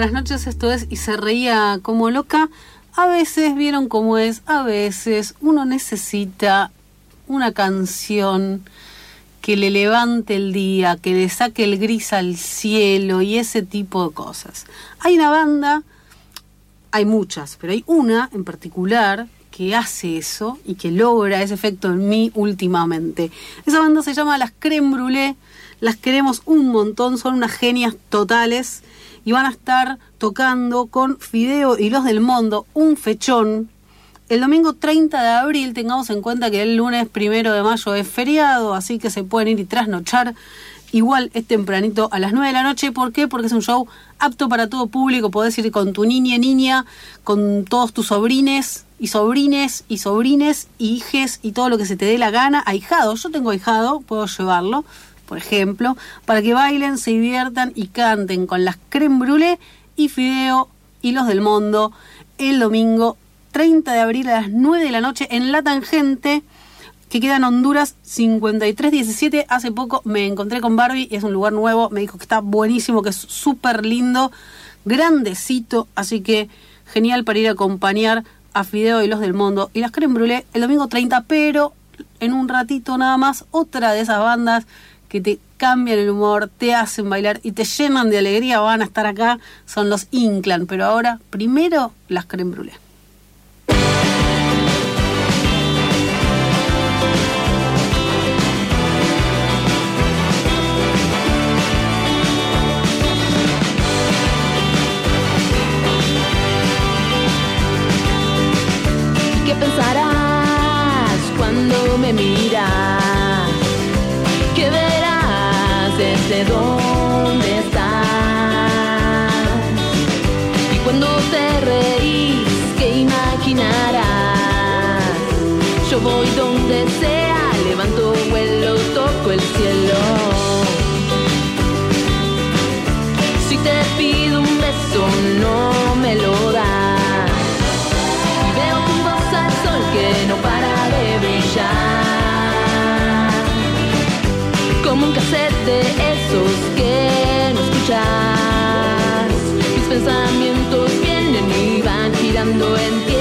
Buenas noches, esto es Y se reía como loca. A veces, vieron cómo es, a veces uno necesita una canción que le levante el día, que le saque el gris al cielo y ese tipo de cosas. Hay una banda, hay muchas, pero hay una en particular que hace eso y que logra ese efecto en mí últimamente. Esa banda se llama Las Creme Brûlée, las queremos un montón, son unas genias totales y van a estar tocando con Fideo y los del Mundo, un fechón. El domingo 30 de abril, tengamos en cuenta que el lunes primero de mayo es feriado, así que se pueden ir y trasnochar. Igual es tempranito a las 9 de la noche. ¿Por qué? Porque es un show apto para todo público. Podés ir con tu niña, niña, con todos tus sobrines y sobrines y sobrines y hijes y todo lo que se te dé la gana. Ahijado, yo tengo ahijado, puedo llevarlo, por ejemplo, para que bailen, se diviertan y canten con las creme brûlée y fideo y los del mundo el domingo 30 de abril a las 9 de la noche en La Tangente que queda en Honduras 5317. Hace poco me encontré con Barbie y es un lugar nuevo. Me dijo que está buenísimo, que es súper lindo, grandecito. Así que genial para ir a acompañar a Fideo y los del mundo. Y las creme brûlée el domingo 30, pero en un ratito nada más, otra de esas bandas que te cambian el humor, te hacen bailar y te llenan de alegría van a estar acá, son los Inclan. Pero ahora, primero, las creme brûlée. Desde dónde estás? Pensamientos vienen y van girando en tiempo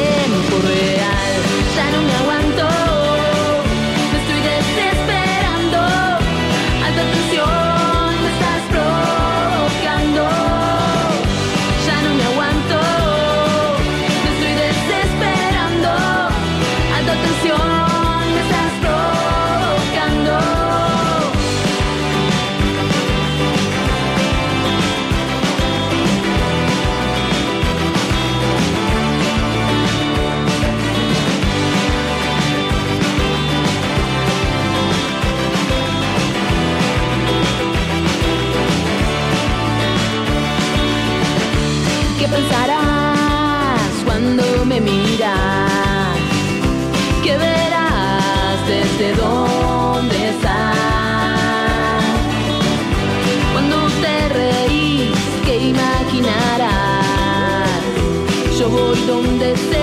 Donde sea,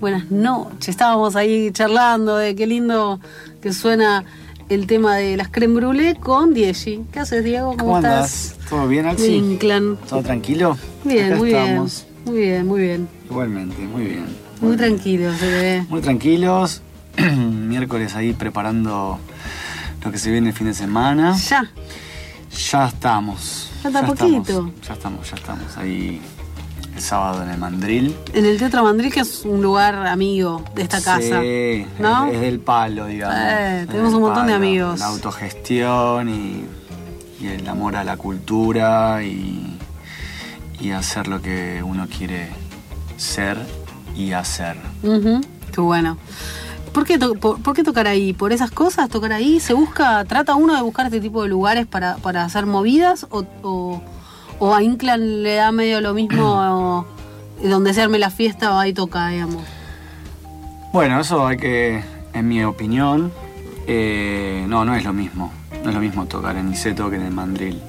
Buenas noches. Estábamos ahí charlando de qué lindo que suena el tema de las creme brûlée con Diego. ¿Qué haces, Diego? ¿Cómo, ¿Cómo estás? ¿Todo bien, Alci? ¿Todo tranquilo? Bien, Acá muy estamos. bien. Muy bien, muy bien. Igualmente, muy bien. Muy bien. tranquilo, se ve. Muy tranquilos. Miércoles ahí preparando lo que se viene el fin de semana. Ya. Ya estamos. Falta ya poquito. Estamos, ya estamos, ya estamos. Ahí el sábado en el Mandril. En el Teatro Mandril, que es un lugar amigo de esta casa. Sí, ¿No? es, del palo, digamos. Eh, tenemos un montón de amigos. La autogestión y, y el amor a la cultura y, y hacer lo que uno quiere ser y hacer. Ujú, Qué bueno. ¿Por qué, por, por qué tocar ahí? ¿Por esas cosas? ¿Tocar ahí? ¿Se busca, trata uno de buscar este tipo de lugares para, para hacer movidas? ¿O, o, o a Inclan le da medio lo mismo donde se arme la fiesta va y toca, digamos? Bueno, eso hay que, en mi opinión, eh, no, no es lo mismo. No es lo mismo tocar en Iseto que en el Mandril.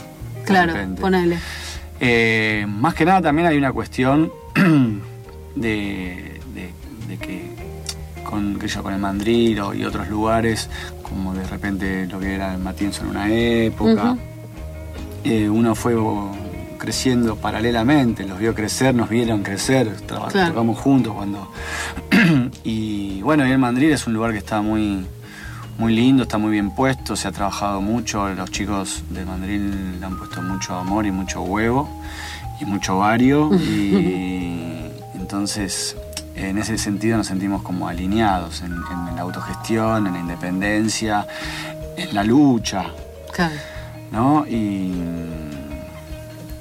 Claro, ponele. Eh, más que nada también hay una cuestión de, de- de que con, que yo, con el Mandril o- y otros lugares, como de repente lo que era el Matienzo en una época, eh, uno fue creciendo paralelamente, los vio crecer, nos vieron crecer, traba- Claro. tocamos juntos cuando... y bueno, y el Mandril es un lugar que está muy, muy lindo, está muy bien puesto, se ha trabajado mucho, los chicos de Mandril le han puesto mucho amor y mucho huevo y mucho vario y entonces en ese sentido nos sentimos como alineados en, en la autogestión, en la independencia, en la lucha, Claro. ¿no? Y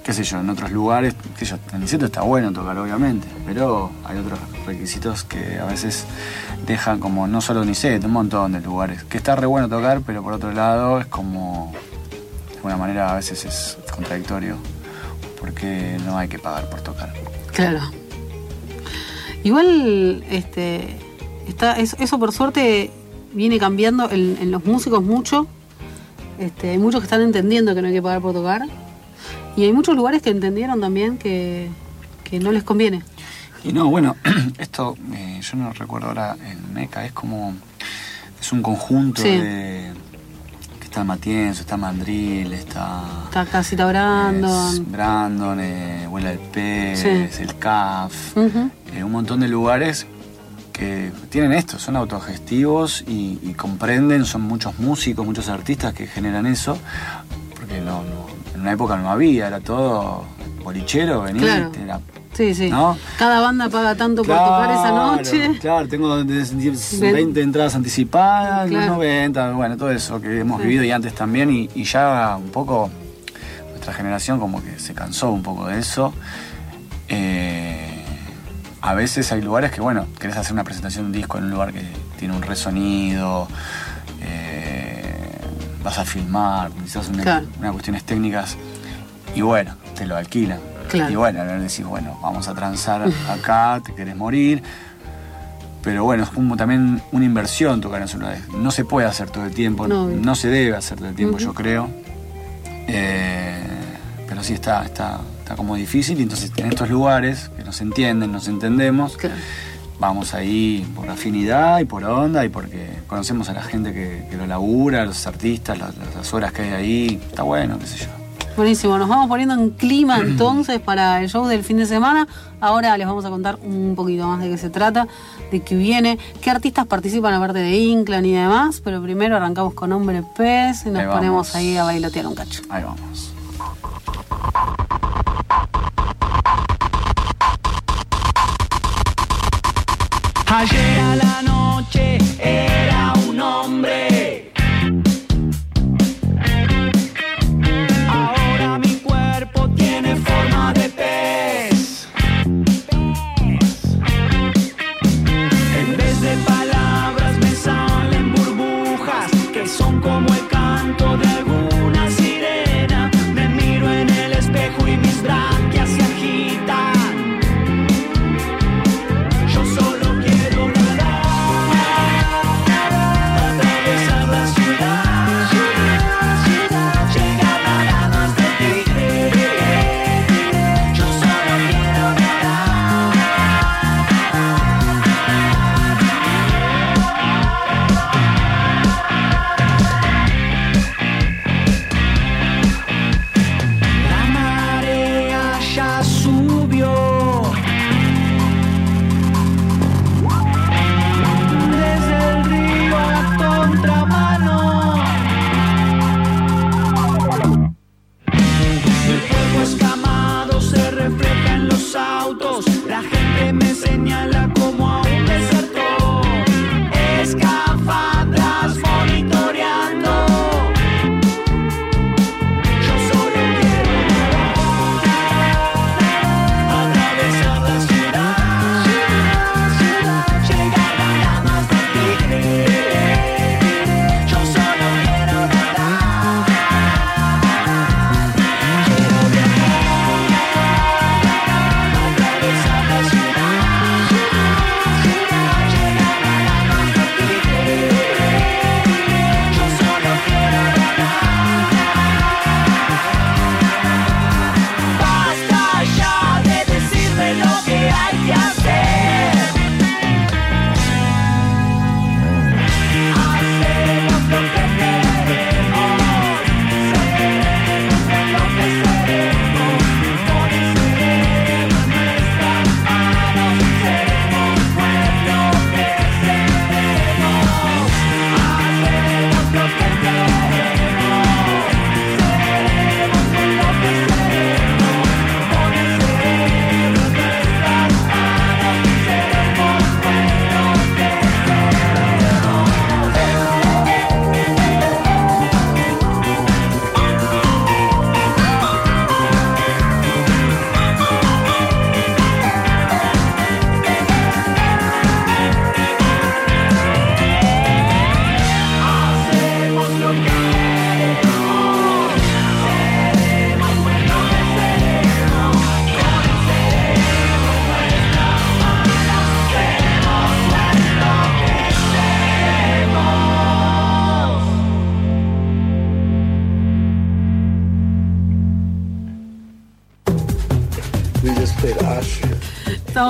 qué sé yo, en otros lugares, qué sé yo, en Niceto está bueno tocar obviamente, pero hay otros requisitos que a veces dejan como no solo Niceto, un montón de lugares, que está re bueno tocar, pero por otro lado es como, de alguna manera a veces es contradictorio, porque no hay que pagar por tocar. Claro. Igual, este, está, eso, por suerte viene cambiando en, en los músicos mucho. Este, hay muchos que están entendiendo que no hay que pagar por tocar. Y hay muchos lugares que entendieron también que, que no les conviene. Y no, bueno, esto, eh, yo no recuerdo ahora, el MECA es como, es un conjunto Sí. de, que está Matienzo, está Mandril, está... Está Casita Brandon. es Brandon, eh, Vuela del Pez, Sí. el CAF, eh, un montón de lugares que tienen esto, son autogestivos y, y comprenden, son muchos músicos, muchos artistas que generan eso, porque no, no- en una época no había, era todo bolichero, venía, Claro. era Sí, sí. ¿No? Cada banda paga tanto por tocar esa noche. Claro, tengo de- de- Ven- 20 entradas anticipadas, Claro. 90, bueno, todo eso que hemos Sí. vivido y antes también, y, y ya un poco nuestra generación como que se cansó un poco de eso. Eh, a veces hay lugares que, bueno, querés hacer una presentación de un disco en un lugar que tiene un resonido, eh, vas a filmar, necesitas una, Claro. unas cuestiones técnicas, y bueno, te lo alquilan. Claro. Y bueno, ahora decís, bueno, vamos a transar acá, te querés morir. Pero bueno, es como también una inversión tocar en celulares. No se puede hacer todo el tiempo, No, se debe hacer todo el tiempo, yo creo. Eh, pero sí está, está, está como difícil y entonces en estos lugares que nos entienden, nos entendemos, Claro. Vamos ahí por afinidad y por onda y porque conocemos a la gente que, que lo labura, los artistas, las, las horas que hay ahí, está bueno, qué sé yo. Buenísimo, nos vamos poniendo en clima entonces para el show del fin de semana. Ahora les vamos a contar un poquito más de qué se trata, de qué viene, qué artistas participan aparte de Inclan y demás. Pero primero arrancamos con Hombre Pez y nos Ahí ponemos ahí a bailotear un cacho. Ahí vamos. A la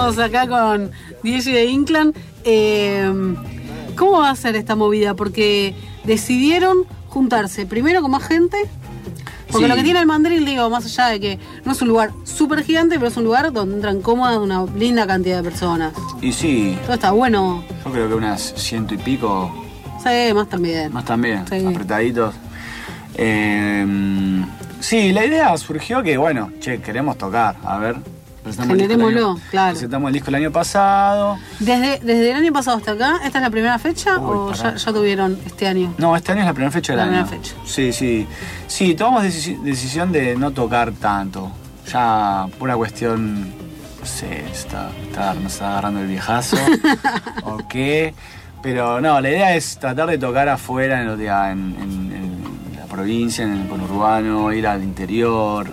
Estamos acá con Diego de Inclan. Eh, ¿Cómo va a ser esta movida? Porque decidieron juntarse primero con más gente. Porque Sí. lo que tiene el mandril, digo, más allá de que no es un lugar súper gigante, pero es un lugar donde entran cómodas una linda cantidad de personas. Y sí, Todo está bueno. yo creo que unas ciento y pico, Sí, más también. más también, Sí. apretaditos. Eh, sí, la idea surgió que, bueno, che, queremos tocar, a ver. Presentamos el disco el Generémoslo, año- claro. Presentamos el disco el año pasado. Desde, desde el año pasado hasta acá, ¿esta es la primera fecha Uy, o ya, ya tuvieron este año? No, este año es la primera fecha del La año. primera fecha. Sí, sí. Sí, tomamos decisi- decisión de no tocar tanto. Ya pura cuestión. No sé, está, está- nos está agarrando el viejazo. o qué. Pero no, la idea es tratar de tocar afuera, en- en- en la provincia, en el conurbano, ir al interior,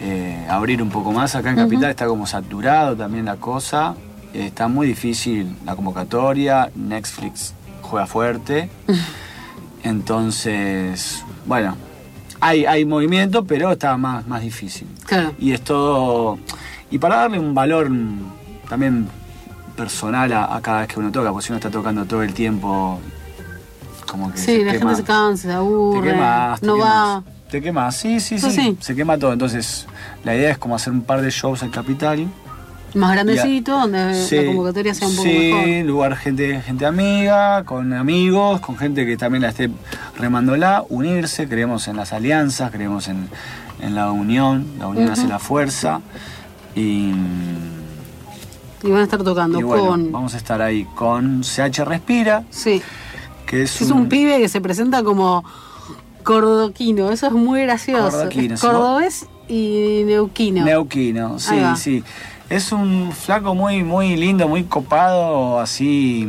eh, abrir un poco más. Acá en Capital está como saturado también la cosa. Eh, está muy difícil la convocatoria. Netflix juega fuerte. Entonces, bueno, hay, hay movimiento, pero está más, más difícil. Claro. Y es todo. Y para darle un valor también personal a, a cada vez que uno toca, porque si uno está tocando todo el tiempo, como que. Sí, la quema. gente se cansa, se Te aburre, quemas, te no quemas. Te quemas, sí, sí, Eso sí, sí. Se quema todo. Entonces, la idea es como hacer un par de shows en Capital. Más grandecito, donde Sí, la convocatoria sea un poco sí, mejor. lugar gente, gente amiga, con amigos, con gente que también la esté remándola, unirse, creemos en las alianzas, creemos en, en la unión, la unión hace la fuerza. Y, Y van a estar tocando y bueno, con. vamos a estar ahí con CH Respira, Sí. que es, Es un pibe que se presenta como cordoquino, eso es muy gracioso. Cordoquino, cordobés y neuquino. Neuquino, sí, sí. Es un flaco muy, muy lindo, muy copado, así,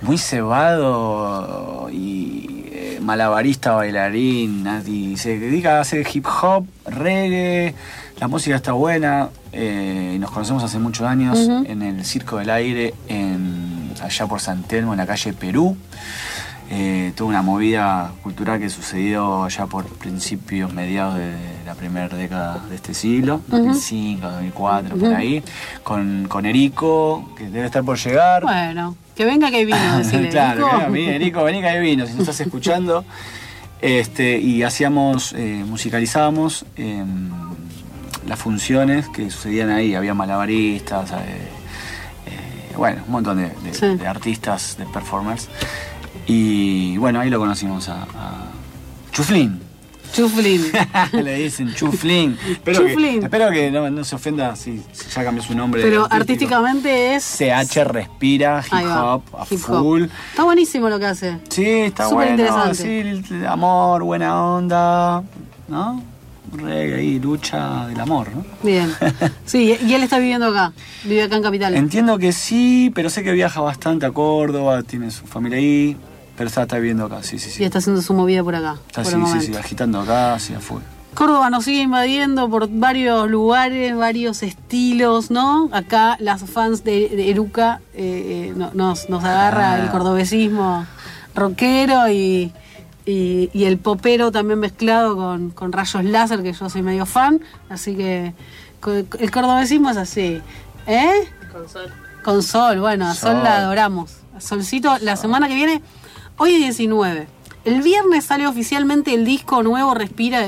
muy cebado y eh, malabarista, bailarín, y se dedica a hacer hip hop, reggae, la música está buena, eh, nos conocemos hace muchos años en el Circo del Aire, en, allá por San Telmo, en la calle Perú. Eh, toda una movida cultural que sucedió allá por principios, mediados de la primera década de este siglo, 2005, 2004, por ahí, con, con Erico, que debe estar por llegar. Bueno, que venga que vino, decirle. claro, Erico, vení que vino, si nos estás escuchando. Este, y hacíamos, eh, musicalizábamos eh, las funciones que sucedían ahí, había malabaristas, eh, eh, bueno, un montón de, de- Sí. de artistas, de performers. Y bueno, ahí lo conocimos a, a Chuflín. Chuflin. Le dicen Chuflín. Espero Chuflín. que, espero que no, no se ofenda si ya cambió su nombre. Pero artísticamente es. CH respira hip hop a hip hop. full. Está buenísimo lo que hace. Sí, está Súper bueno. interesante. Sí, amor, buena onda, ¿no? Reggae ahí, lucha del amor, ¿no? Bien. Sí, y él está viviendo acá. Vive acá en Capital. Entiendo que sí, pero sé que viaja bastante a Córdoba, tiene su familia ahí, está, está viviendo acá, sí, sí, Y sí. está haciendo su movida por acá. Está, por sí, el sí, sí, agitando acá, sí, a full. Córdoba nos sigue invadiendo por varios lugares, varios estilos, ¿no? Acá las fans de, de Eruca eh, eh, no- nos, nos agarra Ah. el cordobesismo rockero y, y- y el popero también mezclado con, con rayos láser, que yo soy medio fan, así que el cordobesismo es así. ¿Eh? Con sol. Con Sol, bueno, a Sol, Sol. la adoramos. A Solcito, la semana que viene, hoy es 19. El viernes sale oficialmente el disco nuevo Respira,